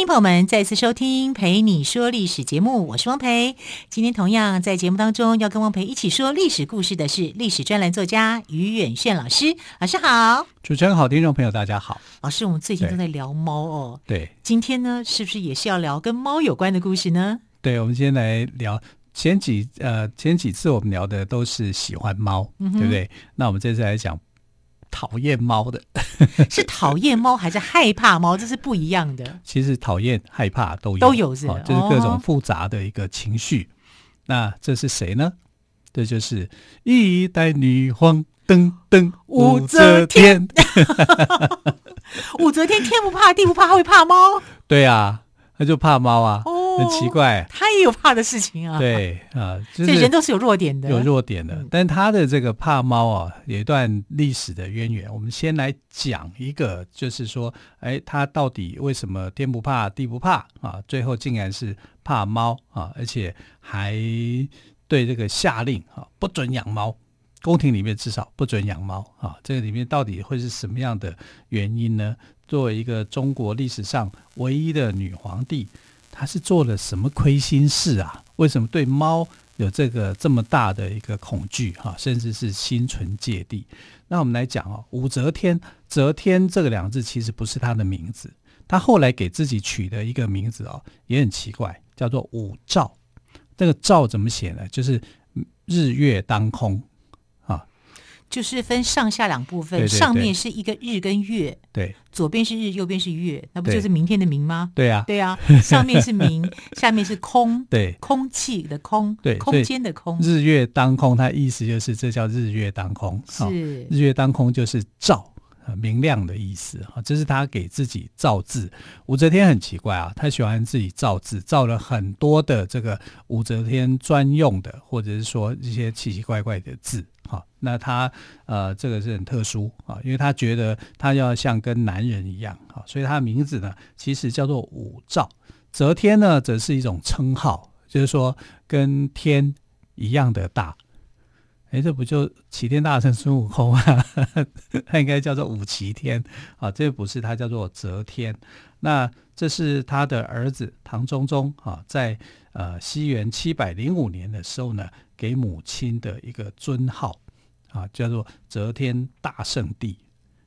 欢迎朋友们再次收听《陪你说历史》节目，我是汪培。今天同样在节目当中要跟汪培一起说历史故事的是历史专栏作家于远炫老师。老师好，主持人好，听众朋友大家好。老师，我们最近都在聊猫哦。对，今天呢，是不是也是要聊跟猫有关的故事呢？对，我们今天来聊前几呃前几次我们聊的都是喜欢猫，嗯、对不对？那我们这次来讲。讨厌猫的 是讨厌猫还是害怕猫？这是不一样的。其实讨厌、害怕都有，都有是，哦，就是各种复杂的一个情绪。哦、那这是谁呢？这就是一代女皇，噔噔，武则天。武则天天不怕地不怕，还会怕猫？对啊，他就怕猫啊。哦很奇怪，他也有怕的事情啊。对啊，这、就是、人都是有弱点的，有弱点的。嗯、但他的这个怕猫啊，有一段历史的渊源。我们先来讲一个，就是说，哎，他到底为什么天不怕地不怕啊？最后竟然是怕猫啊，而且还对这个下令啊，不准养猫，宫廷里面至少不准养猫啊。这个里面到底会是什么样的原因呢？作为一个中国历史上唯一的女皇帝。他是做了什么亏心事啊？为什么对猫有这个这么大的一个恐惧哈，甚至是心存芥蒂？那我们来讲哦，武则天，则天这个两个字其实不是他的名字，他后来给自己取的一个名字哦，也很奇怪，叫做武曌。这个曌怎么写呢？就是日月当空。就是分上下两部分，对对对，上面是一个日跟月，对，左边是日，右边是月，那不就是明天的明吗？对啊，对啊，上面是明，下面是空，对，空气的空，对，空间的空，日月当空，它意思就是这叫日月当空，是、哦、日月当空就是照。明亮的意思啊，这是他给自己造字。武则天很奇怪啊，他喜欢自己造字，造了很多的这个武则天专用的，或者是说一些奇奇怪怪的字。好，那他呃，这个是很特殊啊，因为他觉得他要像跟男人一样啊，所以他的名字呢，其实叫做武曌。则天呢，则是一种称号，就是说跟天一样的大。哎，这不就齐天大圣孙悟空啊？他应该叫做武齐天啊，这不是他叫做则天。那这是他的儿子唐中宗啊，在呃西元七百零五年的时候呢，给母亲的一个尊号啊，叫做则天大圣帝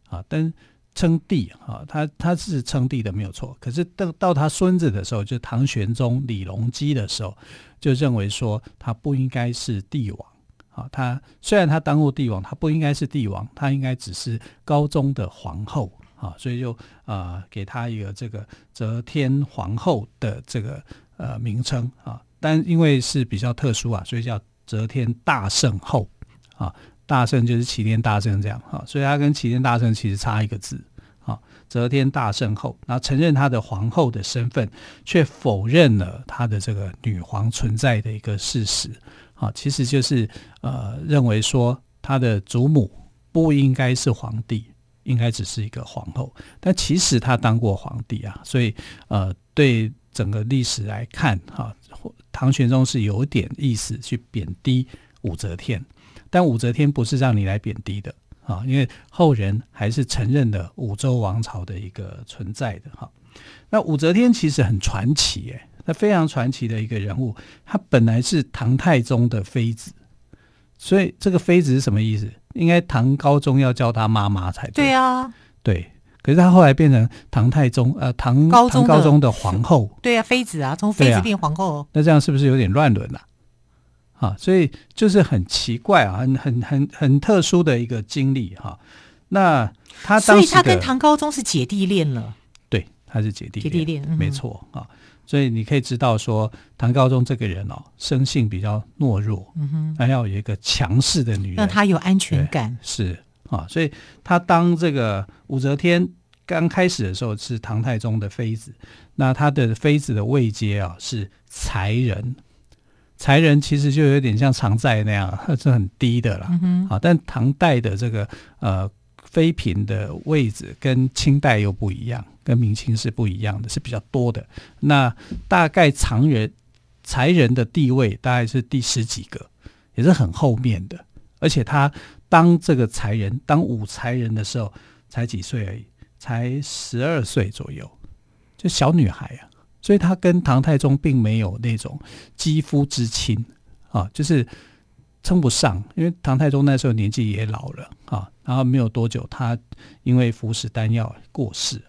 啊。但称帝啊，他他是称帝的没有错。可是到到他孙子的时候，就唐玄宗李隆基的时候，就认为说他不应该是帝王。啊，他虽然他当过帝王，他不应该是帝王，他应该只是高宗的皇后啊，所以就啊、给他一个这个则天皇后的这个呃名称啊，但因为是比较特殊啊，所以叫则天大圣后啊，大圣就是齐天大圣这样啊，所以他跟齐天大圣其实差一个字啊，则天大圣后，然后承认他的皇后的身份，却否认了他的这个女皇存在的一个事实。啊，其实就是呃，认为说他的祖母不应该是皇帝，应该只是一个皇后。但其实他当过皇帝啊，所以呃，对整个历史来看，哈，唐玄宗是有点意思去贬低武则天。但武则天不是让你来贬低的啊，因为后人还是承认了武周王朝的一个存在的哈。那武则天其实很传奇诶。那非常传奇的一个人物，她本来是唐太宗的妃子，所以这个妃子是什么意思？应该唐高宗要叫她妈妈才对。对啊，对。可是他后来变成唐太宗，呃，唐高宗唐高宗的皇后。对啊，妃子啊，从妃子变皇后。啊，那这样是不是有点乱伦了？啊，所以就是很奇怪啊，很很很很特殊的一个经历哈。那他当时，所以他跟唐高宗是姐弟恋了。对，他是姐弟恋，姐弟恋，嗯、没错啊。所以你可以知道说，唐高宗这个人哦，生性比较懦弱，嗯哼，还要有一个强势的女人，让他有安全感。是啊，所以他当这个武则天刚开始的时候是唐太宗的妃子，那他的妃子的位阶啊是才人，才人其实就有点像常在那样，是很低的了。嗯、啊，但唐代的这个呃妃嫔的位置跟清代又不一样，跟明清是不一样的，是比较多的。那大概常人才人的地位大概是第十几个，也是很后面的。而且他当这个才人，当武才人的时候，才几岁而已，才十二岁左右，就小女孩啊。所以他跟唐太宗并没有那种肌肤之亲啊，就是称不上，因为唐太宗那时候年纪也老了啊，然后没有多久，他因为服食丹药过世。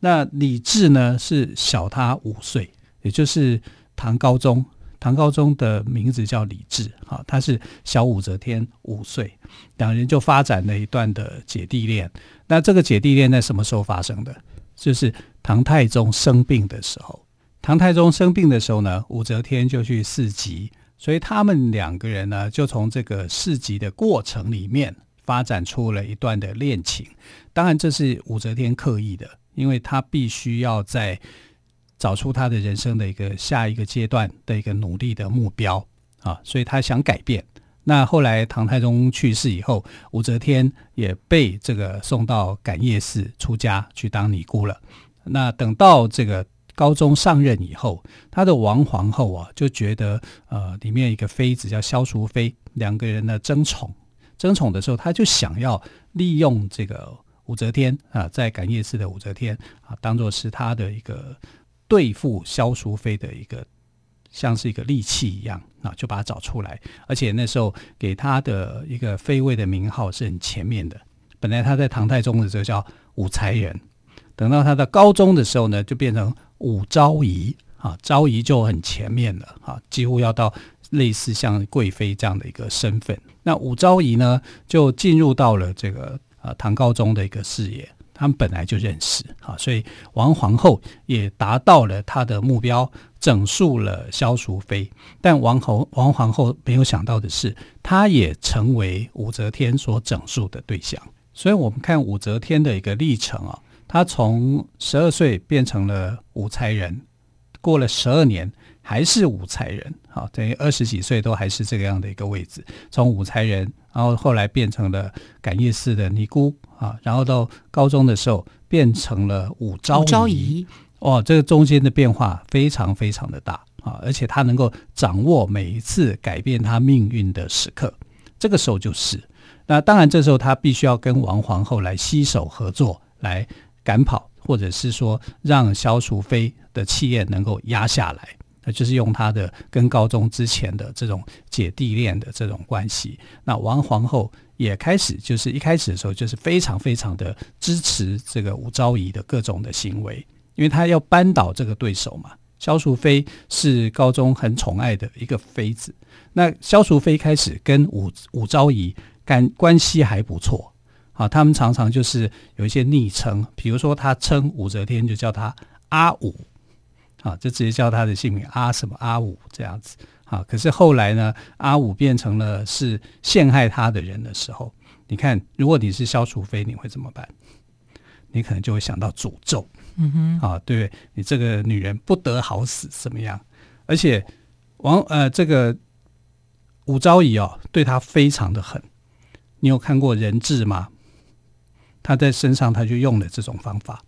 那李治呢是小他五岁，也就是唐高宗。唐高宗的名字叫李治，哈，他是小武则天五岁，两人就发展了一段的姐弟恋。那这个姐弟恋在什么时候发生的？就是唐太宗生病的时候。唐太宗生病的时候呢，武则天就去侍疾，所以他们两个人呢，就从这个侍疾的过程里面发展出了一段的恋情。当然，这是武则天刻意的，因为她必须要在找出他的人生的一个下一个阶段的一个努力的目标啊，所以他想改变。那后来唐太宗去世以后，武则天也被这个送到感业寺出家去当尼姑了。那等到这个。高宗上任以后，他的王皇后啊就觉得，呃，里面一个妃子叫萧淑妃，两个人呢争宠，争宠的时候，他就想要利用这个武则天啊，在感业寺的武则天啊，当做是他的一个对付萧淑妃的一个像是一个利器一样啊，就把它找出来，而且那时候给他的一个妃位的名号是很前面的，本来他在唐太宗的时候叫武才人，等到他的高宗的时候呢，就变成。武昭仪啊，昭仪就很前面了啊，几乎要到类似像贵妃这样的一个身份。那武昭仪呢，就进入到了这个呃唐高宗的一个视野，他们本来就认识啊，所以王皇后也达到了她的目标，整肃了萧淑妃。但王后王皇后没有想到的是，她也成为武则天所整肃的对象。所以我们看武则天的一个历程啊。她从十二岁变成了武才人，过了十二年还是武才人，好，等于二十几岁都还是这个样的一个位置。从武才人，然后后来变成了感业寺的尼姑啊，然后到高中的时候变成了武昭仪。武昭仪，哦，这个中间的变化非常非常的大啊，而且他能够掌握每一次改变他命运的时刻。这个时候就是，那当然这时候他必须要跟王皇后来携手合作来。赶跑，或者是说让萧淑妃的气焰能够压下来，那就是用他的跟高宗之前的这种姐弟恋的这种关系。那王皇后也开始，就是一开始的时候就是非常非常的支持这个武昭仪的各种的行为，因为他要扳倒这个对手嘛。萧淑妃是高宗很宠爱的一个妃子，那萧淑妃开始跟武武昭仪干关系还不错。啊，他们常常就是有一些昵称，比如说他称武则天就叫他阿武，啊，就直接叫他的姓名阿什么阿武这样子。啊，可是后来呢，阿武变成了是陷害他的人的时候，你看，如果你是萧淑妃，你会怎么办？你可能就会想到诅咒，嗯哼，啊，对，你这个女人不得好死，怎么样？而且王呃，这个武昭仪哦，对他非常的狠。你有看过人质吗？他在身上，他就用了这种方法。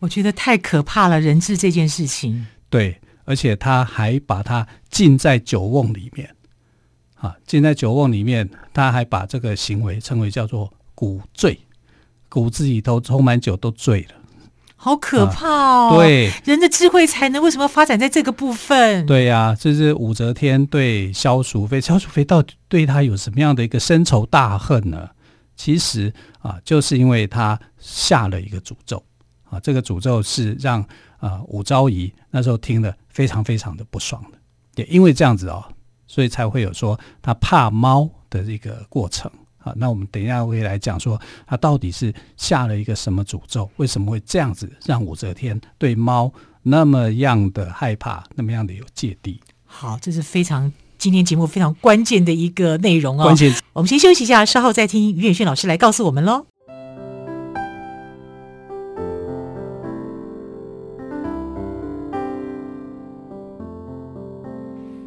我觉得太可怕了，人质这件事情。对，而且他还把他浸在酒瓮里面，啊，浸在酒瓮里面，他还把这个行为称为叫做“骨醉”，骨子里头充满酒，都醉了，好可怕哦！啊、对，人的智慧才能为什么发展在这个部分？对呀、啊，这是武则天对萧淑妃，萧淑妃到底对她有什么样的一个深仇大恨呢？其实啊，就是因为他下了一个诅咒啊，这个诅咒是让啊武昭仪那时候听了非常非常的不爽的，也因为这样子哦，所以才会有说他怕猫的一个过程啊。那我们等一下会来讲说他到底是下了一个什么诅咒，为什么会这样子让武则天对猫那么样的害怕，那么样的有芥蒂。好，这是非常。今天节目非常关键的一个内容哦，关键，我们先休息一下，稍后再听于远炫老师来告诉我们喽。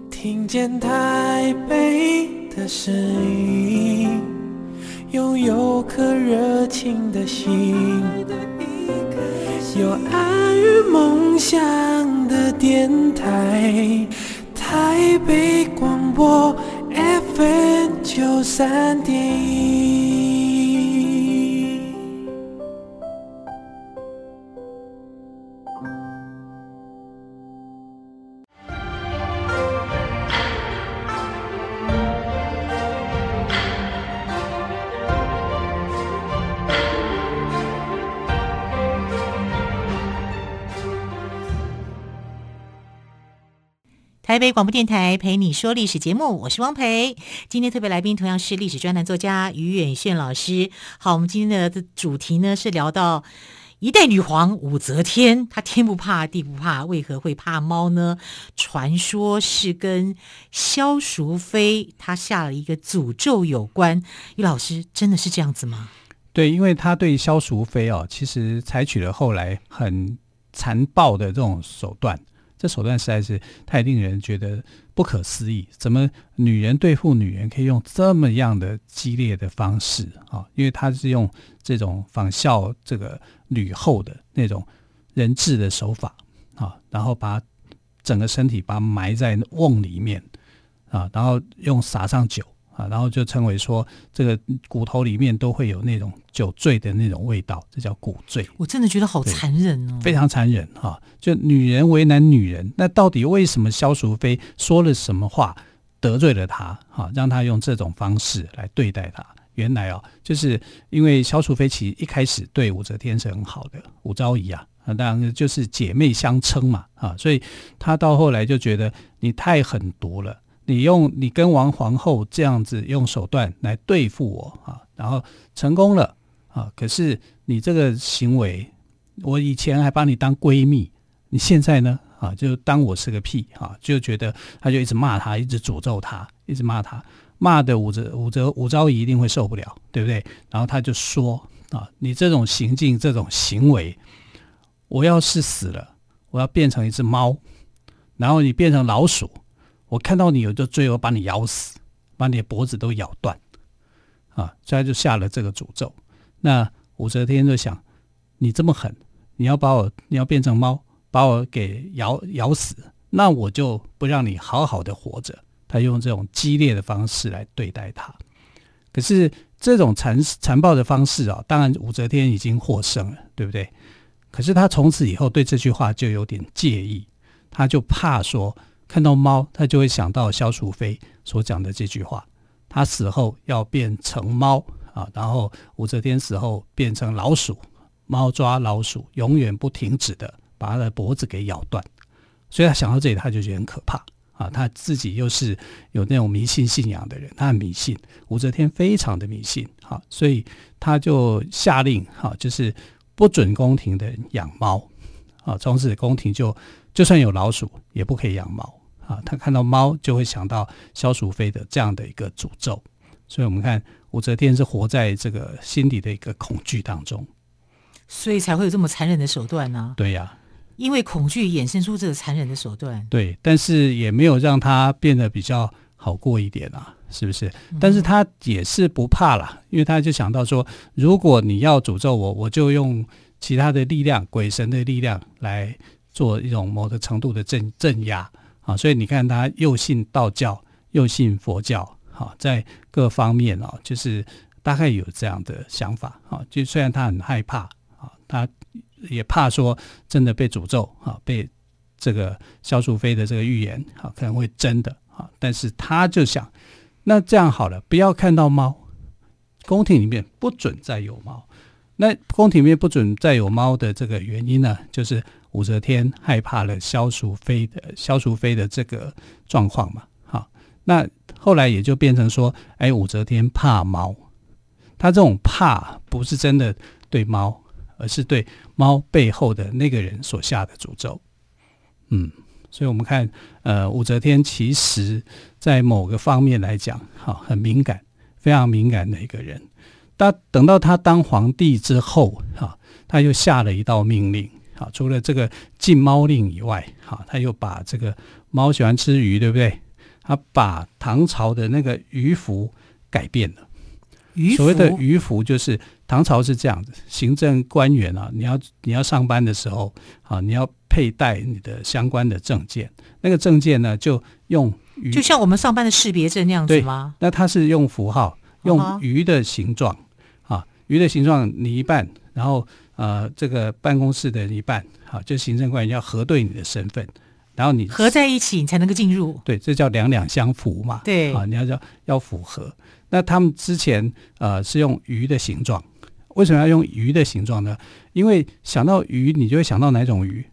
听见台北的声音，拥有颗热情的心，有爱与梦想的电台，台北广播 FM 九三点一。台北广播电台陪你说历史节目，我是汪培。今天特别来宾同样是历史专栏作家于远炫老师。好，我们今天的主题呢是聊到一代女皇武则天，她天不怕地不怕，为何会怕猫呢？传说是跟萧淑妃她下了一个诅咒有关。于老师，真的是这样子吗？对，因为他对萧淑妃哦，其实采取了后来很残暴的这种手段。这手段实在是太令人觉得不可思议，怎么女人对付女人可以用这么样的激烈的方式啊？因为他是用这种仿效这个吕后的那种人质的手法啊，然后把整个身体把埋在瓮里面啊，然后用撒上酒。啊，然后就称为说，这个骨头里面都会有那种酒醉的那种味道，这叫骨醉。我真的觉得好残忍哦，非常残忍哈！就女人为难女人，那到底为什么萧淑妃说了什么话得罪了她？哈，让她用这种方式来对待她？原来哦，就是因为萧淑妃其实一开始对武则天是很好的，武昭仪啊，啊，当然就是姐妹相称嘛，啊，所以她到后来就觉得你太狠毒了。你用你跟王皇后这样子用手段来对付我啊，然后成功了啊！可是你这个行为，我以前还把你当闺蜜，你现在呢啊，就当我是个屁啊！就觉得他就一直骂他，一直诅咒他，一直骂他，骂的武则武则武昭仪一定会受不了，对不对？然后他就说啊，你这种行径，这种行为，我要是死了，我要变成一只猫，然后你变成老鼠。我看到你有就追我，把你咬死，把你的脖子都咬断，啊！所以他就下了这个诅咒。那武则天就想，你这么狠，你要把我，你要变成猫，把我给咬咬死，那我就不让你好好的活着。他用这种激烈的方式来对待他。可是这种残残暴的方式啊，当然武则天已经获胜了，对不对？可是他从此以后对这句话就有点介意，他就怕说。看到猫，他就会想到萧淑妃所讲的这句话：他死后要变成猫啊，然后武则天死后变成老鼠，猫抓老鼠，永远不停止的把他的脖子给咬断。所以他想到这里，他就觉得很可怕啊。他自己又是有那种迷信信仰的人，他很迷信，武则天非常的迷信，哈，所以他就下令哈，就是不准宫廷的人养猫啊，从此宫廷就就算有老鼠也不可以养猫。啊，他看到猫就会想到萧淑妃的这样的一个诅咒，所以我们看武则天是活在这个心底的一个恐惧当中，所以才会有这么残忍的手段呢？对呀，因为恐惧衍生出这个残忍的手段。对，但是也没有让他变得比较好过一点啊，是不是？但是他也是不怕啦，因为他就想到说，如果你要诅咒我，我就用其他的力量，鬼神的力量来做一种某个程度的镇镇压。啊，所以你看，他又信道教，又信佛教，哈，在各方面啊，就是大概有这样的想法，哈，就虽然他很害怕，啊，他也怕说真的被诅咒，哈，被这个萧淑妃的这个预言，哈，可能会真的，哈，但是他就想，那这样好了，不要看到猫，宫廷里面不准再有猫，那宫廷里面不准再有猫的这个原因呢，就是。武则天害怕了萧淑妃的萧淑妃的这个状况嘛，好，那后来也就变成说，哎，武则天怕猫，她这种怕不是真的对猫，而是对猫背后的那个人所下的诅咒。嗯，所以我们看，呃，武则天其实在某个方面来讲，哈，很敏感，非常敏感的一个人。但等到他当皇帝之后，哈，他又下了一道命令。啊，除了这个禁猫令以外，哈，他又把这个猫喜欢吃鱼，对不对？他把唐朝的那个鱼符改变了。鱼所谓的鱼符就是唐朝是这样子，行政官员啊，你要你要上班的时候啊，你要佩戴你的相关的证件，那个证件呢就用鱼，就像我们上班的识别证那样子吗？那它是用符号，用鱼的形状、uh 鱼的形状你一半，然后呃这个办公室的人一半，好、啊，就行政官员要核对你的身份。然后你合在一起，你才能够进入。对，这叫两两相符嘛。对啊，你要要要符合。那他们之前呃是用鱼的形状，为什么要用鱼的形状呢？因为想到鱼，你就会想到哪种鱼？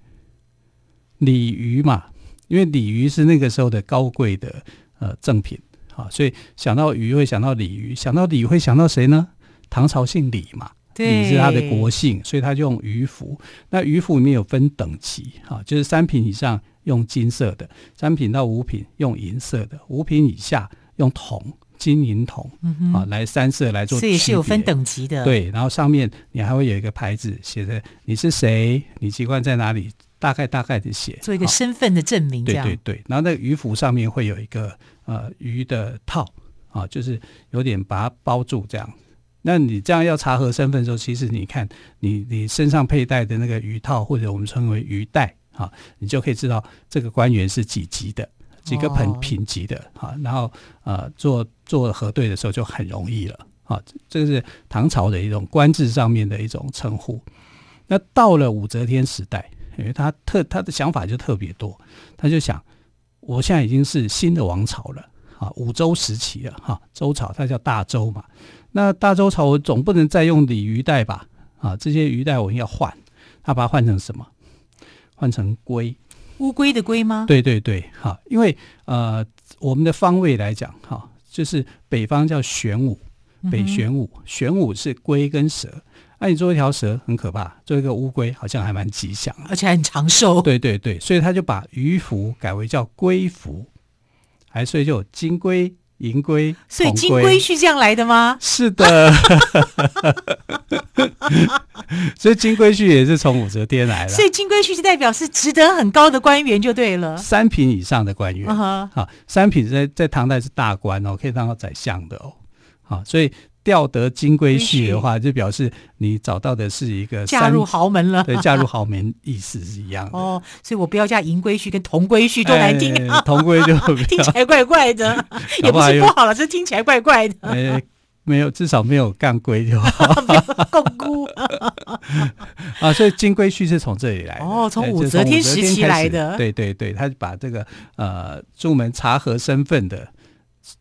鲤鱼嘛，因为鲤鱼是那个时候的高贵的呃赠品啊，所以想到鱼会想到鲤鱼，想到鲤会想到谁呢？唐朝姓李嘛。李是他的国姓，所以他就用鱼符。那鱼符里面有分等级啊，就是三品以上用金色的，三品到五品用银色的，五品以下用铜、金银铜啊来三色来做。这也是有分等级的。对，然后上面你还会有一个牌子写着你是谁，你籍贯在哪里，大概大概的写，做一个身份的证明。对对对，然后那个鱼符上面会有一个呃鱼的套啊，就是有点把它包住这样。那你这样要查核身份的时候，其实你看你你身上佩戴的那个鱼套，或者我们称为鱼带啊，你就可以知道这个官员是几级的，几个品品级的啊。然后呃做做核对的时候就很容易了啊。这个是唐朝的一种官制上面的一种称呼。那到了武则天时代，因为他特他的想法就特别多，他就想，我现在已经是新的王朝了啊，武周时期了哈，周朝它叫大周嘛。那大周朝我总不能再用鲤鱼带吧？啊，这些鱼带我要换，他把它换成什么？换成龟，乌龟的龟吗？对对对，哈，因为呃，我们的方位来讲，哈，就是北方叫玄武，北玄武，嗯、玄武是龟跟蛇。那、啊、你做一条蛇很可怕，做一个乌龟好像还蛮吉祥，而且还很长寿。对对对，所以他就把鱼符改为叫龟符，还所以就有金龟。银龟，所以金龟婿这样来的吗？是的，所以金龟婿也是从武则天来的。所以金龟婿就代表是值得很高的官员就对了，三品以上的官员。好、uh -huh.，三品在在唐代是大官哦，可以当到宰相的哦。好，所以。调得金龟婿的话，就表示你找到的是一个嫁入豪门了。对，嫁入豪门意思是一样的。哦，所以我不要嫁银龟婿跟铜龟婿，多难听啊！铜、哎、龟就 听起来怪怪的，也不是不好了，是听起来怪怪的。哎，没有，至少没有干龟就好。杠龟啊，所以金龟婿是从这里来的。哦，从武则天时期来的。对对对，他把这个呃，朱门查核身份的。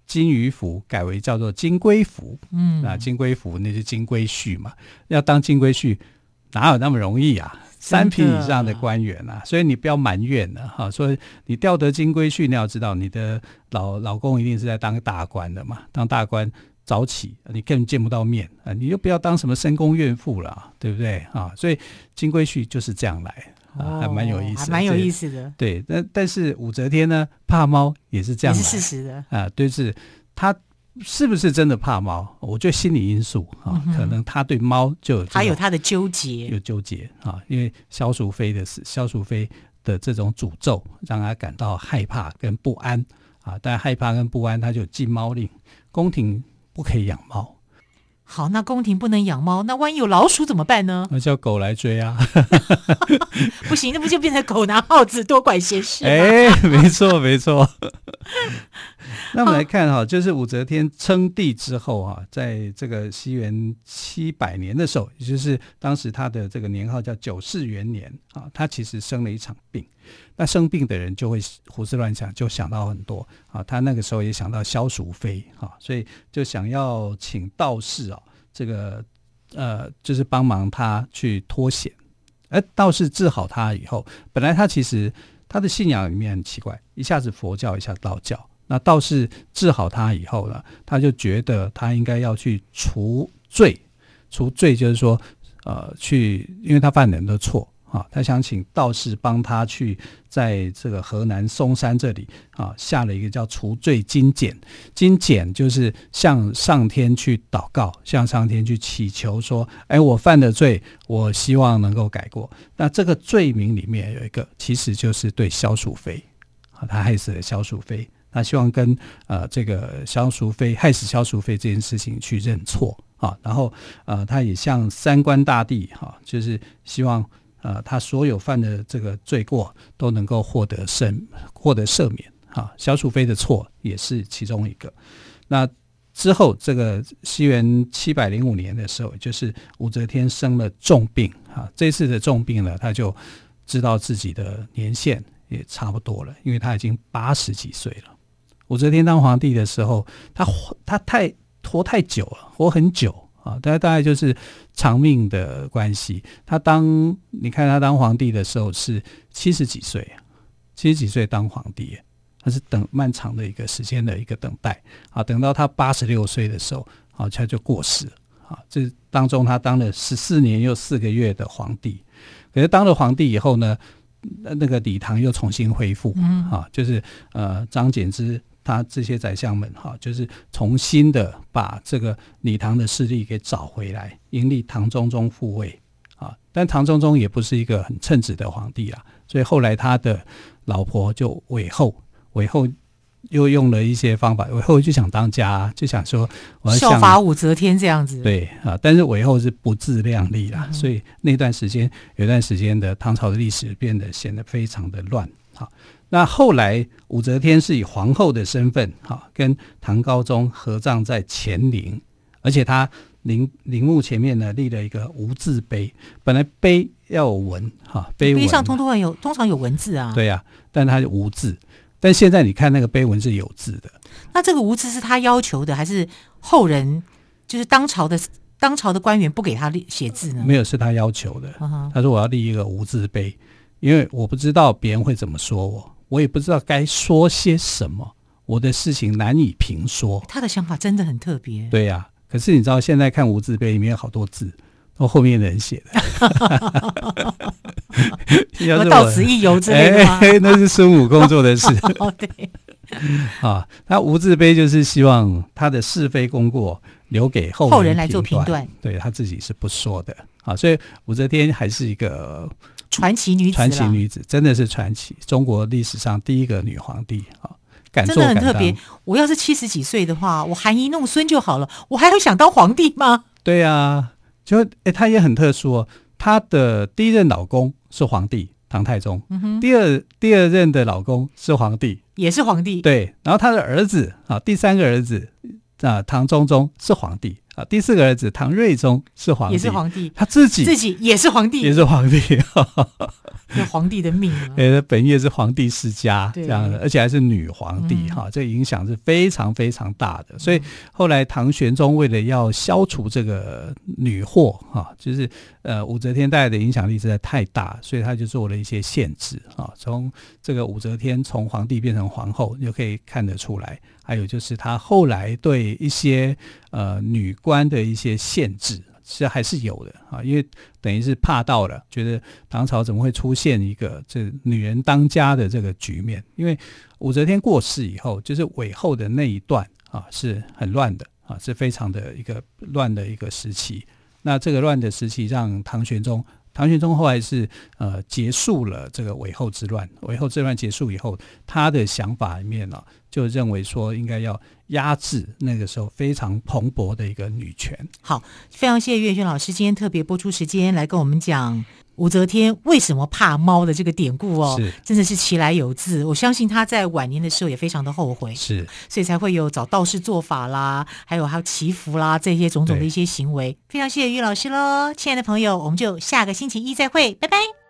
金鱼符改为叫做金龟符，嗯，啊金龟符那是金龟婿嘛？要当金龟婿哪有那么容易啊？三品以上的官员啊，所以你不要埋怨了哈。所以你调得金龟婿，你要知道你的老老公一定是在当大官的嘛，当大官早起你根本见不到面啊，你就不要当什么深宫怨妇了，对不对啊？所以金龟婿就是这样来。啊，还蛮有意思，蛮有意思的。对，但但是武则天呢，怕猫也是这样，是事实的啊。对，是他是不是真的怕猫？我觉得心理因素啊，可能他对猫就有还有他的纠结，有纠结啊。因为萧淑妃的事，萧淑妃的这种诅咒，让他感到害怕跟不安啊。但害怕跟不安，他就禁猫令，宫廷不可以养猫。好，那宫廷不能养猫，那万一有老鼠怎么办呢？那叫狗来追啊！不行，那不就变成狗拿耗子，多管闲事？哎，没错，没错。那我们来看哈，就是武则天称帝之后啊，在这个西元七百年的时候，也就是当时他的这个年号叫九世元年啊，他其实生了一场病。那生病的人就会胡思乱想，就想到很多啊。他那个时候也想到萧淑妃啊，所以就想要请道士啊，这个呃，就是帮忙他去脱险。而道士治好他以后，本来他其实他的信仰里面很奇怪，一下子佛教，一下道教。那道士治好他以后呢，他就觉得他应该要去除罪，除罪就是说，呃，去，因为他犯了很多错。啊，他想请道士帮他去在这个河南嵩山这里啊，下了一个叫除罪金简。金简就是向上天去祷告，向上天去祈求说：“哎，我犯的罪，我希望能够改过。”那这个罪名里面有一个，其实就是对萧淑妃啊，他害死了萧淑妃他希望跟呃这个萧淑妃害死萧淑妃这件事情去认错啊，然后呃他也向三官大帝哈、就是希望呃他所有犯的这个罪过都能够获得赦获得赦免啊，萧淑妃的错也是其中一个。那之后这个西元七百零五年的时候，就是武则天生了重病啊，这次的重病呢，他就知道自己的年限也差不多了，因为他已经八十几岁了。武则天当皇帝的时候，他他太活太久了，活很久啊，大概大概就是长命的关系。他当你看他当皇帝的时候是七十几岁，七十几岁当皇帝，他是等漫长的一个时间的一个等待啊，等到他八十六岁的时候啊，他就过世啊。这当中他当了十四年又四个月的皇帝，可是当了皇帝以后呢，那个礼堂又重新恢复啊，就是呃张柬之。他这些宰相们哈，就是重新的把这个李唐的势力给找回来，迎立唐中宗复位啊。但唐中宗也不是一个很称职的皇帝啊，所以后来他的老婆就韦后，韦后又用了一些方法，韦后就想当家，就想说我要效法武则天这样子。对啊，但是韦后是不自量力啦，所以那段时间有段时间的唐朝的历史变得显得非常的乱。好。那后来，武则天是以皇后的身份，哈，跟唐高宗合葬在乾陵，而且他陵陵墓前面呢立了一个无字碑。本来碑要有文，哈，碑文上通通有，通常有文字啊。对呀、啊，但它是无字。但现在你看那个碑文是有字的。那这个无字是他要求的，还是后人就是当朝的当朝的官员不给他写字呢？没有，是他要求的。他说我要立一个无字碑，因为我不知道别人会怎么说我。我也不知道该说些什么，我的事情难以评说。他的想法真的很特别。对呀、啊，可是你知道现在看无字碑里面有好多字，都后面的人写的。要是到此一游之类的吗？哎，那是孙悟空做的事。哦，对。啊，那无字碑就是希望他的是非功过留给后人后人来做评断。对，他自己是不说的。啊，所以武则天还是一个。传奇女子，传奇女子真的是传奇，中国历史上第一个女皇帝啊，敢做敢当。真的很特别。我要是七十几岁的话，我含饴弄孙就好了，我还会想当皇帝吗？对啊，就哎，她也很特殊哦。她的第一任老公是皇帝唐太宗，嗯哼，第二第二任的老公是皇帝，也是皇帝。对，然后她的儿子啊，第三个儿子啊，唐中宗是皇帝。啊，第四个儿子唐睿宗是皇帝，也是皇帝，他自己自己也是皇帝，也是皇帝，有皇帝的命啊！呃，本月是皇帝世家这样的，而且还是女皇帝哈，这影响是非常非常大的。所以后来唐玄宗为了要消除这个女祸哈，就是呃武则天带来的影响力实在太大，所以他就做了一些限制啊。从这个武则天从皇帝变成皇后，你就可以看得出来。还有就是他后来对一些呃女官的一些限制，其实还是有的啊，因为等于是怕到了，觉得唐朝怎么会出现一个这女人当家的这个局面？因为武则天过世以后，就是韦后的那一段啊是很乱的啊，是非常的一个乱的一个时期。那这个乱的时期让唐玄宗。唐玄宗后来是呃结束了这个韦后之乱，韦后之乱结束以后，他的想法里面呢、就认为说应该要压制那个时候非常蓬勃的一个女权。好，非常谢谢岳轩老师今天特别播出时间来跟我们讲。武则天为什么怕猫的这个典故哦，真的是其来有自。我相信她在晚年的时候也非常的后悔，是，所以才会有找道士做法啦，还有还有祈福啦这些种种的一些行为。非常谢谢于老师喽，亲爱的朋友，我们就下个星期一再会，拜拜。